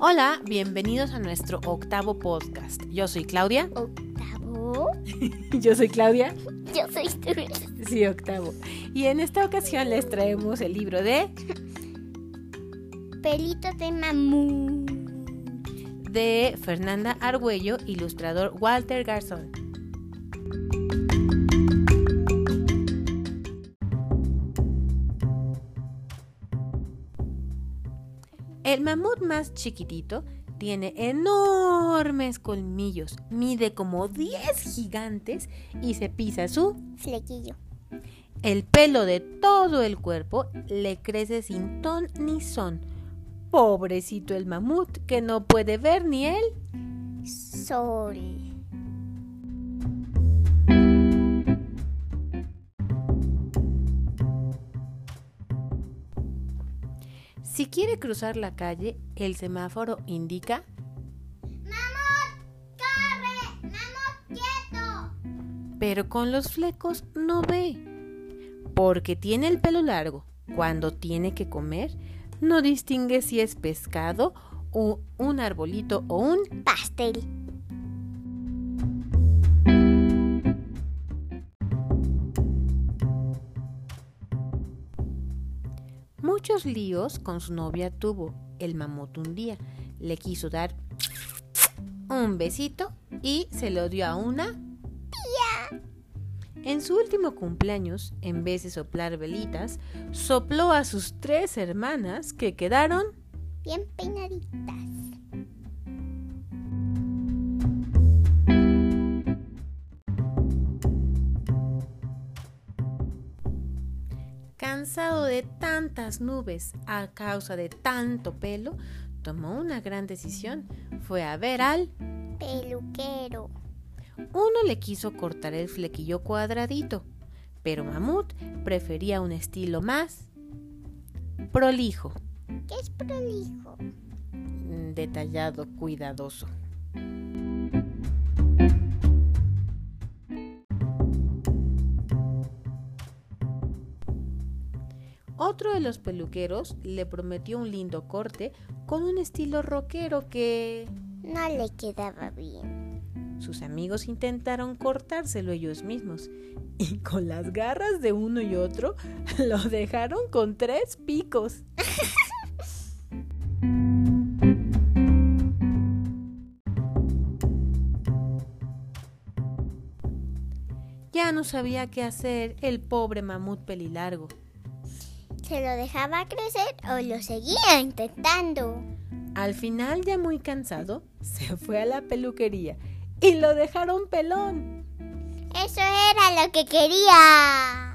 Hola, bienvenidos a nuestro octavo podcast. Yo soy Claudia. ¿Octavo? Yo soy Claudia. Yo soy tú. Sí, octavo. Y en esta ocasión les traemos el libro de Pelito de mamú. de Fernanda Argüello, ilustrador Walter Garzón. El mamut más chiquitito tiene enormes colmillos, mide como 10 gigantes y se pisa su... Flequillo. El pelo de todo el cuerpo le crece sin ton ni son. Pobrecito el mamut que no puede ver ni él. Sol. Si quiere cruzar la calle, el semáforo indica. ¡Corre! ¡Mamut quieto! pero con los flecos no ve. Porque tiene el pelo largo. Cuando tiene que comer, no distingue si es pescado o un arbolito o un Pastel. Muchos líos con su novia tuvo el mamut un día. Le quiso dar un besito y se lo dio a una tía. En su último cumpleaños, en vez de soplar velitas, sopló a sus tres hermanas que quedaron Bien peinaditas. Cansado de tantas nubes a causa de tanto pelo, tomó una gran decisión. Fue a ver al... Peluquero. Uno le quiso cortar el flequillo cuadradito, pero Mamut prefería un estilo más prolijo, ¿Qué es prolijo? mm, detallado, cuidadoso. Otro de los peluqueros le prometió un lindo corte con un estilo rockero que No le quedaba bien. sus amigos intentaron cortárselo ellos mismos y con las garras de uno y otro lo dejaron con tres picos. Ya no sabía qué hacer el pobre mamut pelilargo. ¿Se lo dejaba crecer o lo seguía intentando? Al final, ya muy cansado, se fue a la peluquería y lo dejaron pelón. Eso era lo que quería.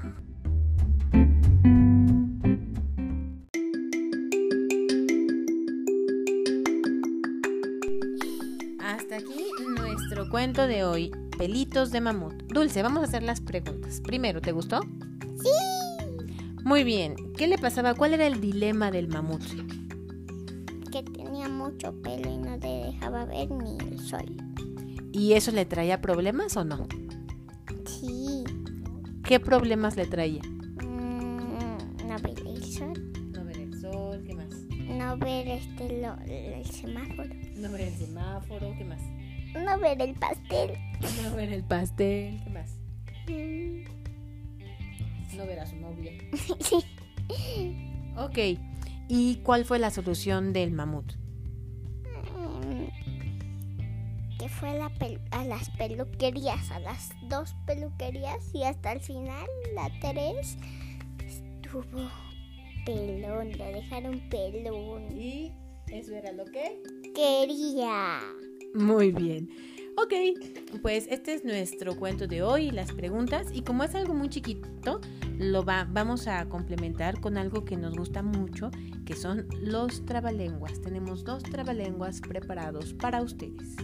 Hasta aquí nuestro cuento de hoy, Pelitos de Mamut. Dulce, vamos a hacer las preguntas. Primero, ¿te gustó? Muy bien. ¿Qué le pasaba? ¿Cuál era el dilema del mamut? Que tenía mucho pelo y no te dejaba ver ni el sol. ¿Y eso le traía problemas o no? Sí. ¿Qué problemas le traía? Mm, no ver el sol. No ver el sol, ¿qué más? No ver este lo- el semáforo. No ver el semáforo, ¿qué más? No ver el pastel. No ver el pastel, ¿qué más? Mm, No ver a su novia. sí. Ok. ¿Y cuál fue la solución del mamut? Mm, Que fue a, la a las peluquerías, a las dos peluquerías y hasta el final, la tres, estuvo pelón, lo dejaron pelón. ¿Y eso era lo que? Quería. Muy bien. Ok, pues este es nuestro cuento de hoy, las preguntas. Y como es algo muy chiquito, lo va- vamos a complementar con algo que nos gusta mucho, que son los trabalenguas. Tenemos dos trabalenguas preparados para ustedes.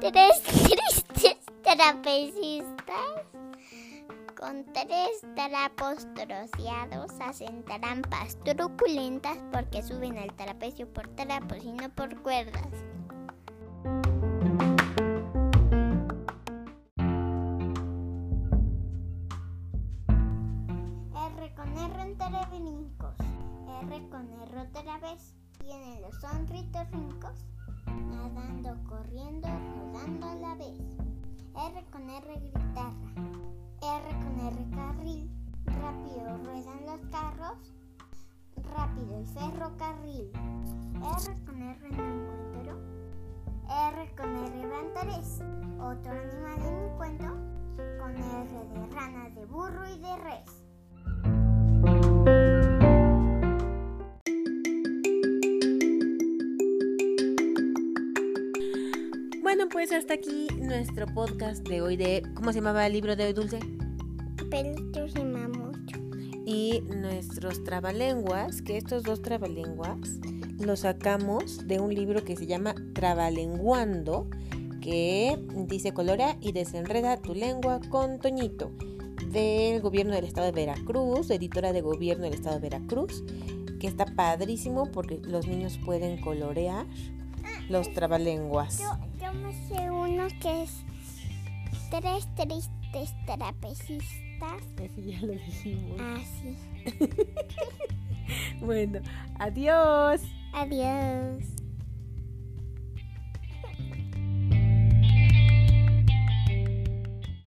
Tres tristes con tres trapos troceados hacen trampas truculentas porque suben al trapecio por trapos y no por cuerdas. R con R entre brincos, R con R otra vez, tienen los sonritos rincos, nadando, corriendo, rodando a la vez. R con R guitarra, R el ferrocarril. R con R no encuentro. R con R vantares. Otro animal en mi cuento. Con R de rana, de burro y de res. Bueno, pues hasta aquí nuestro podcast de hoy de... ¿Cómo se llamaba el libro de hoy, Dulce? Peluchos y mamucho. Y nuestros trabalenguas, que estos dos trabalenguas los sacamos de un libro que se llama Trabalenguando, que dice colora y desenreda tu lengua con Toñito, del gobierno del estado de Veracruz, editora de gobierno del estado de Veracruz, que está padrísimo porque los niños pueden colorear los trabalenguas. Yo, yo me sé uno que es tres tristes trapecistas. Ese ya lo dijimos. Así. Bueno, adiós. Adiós.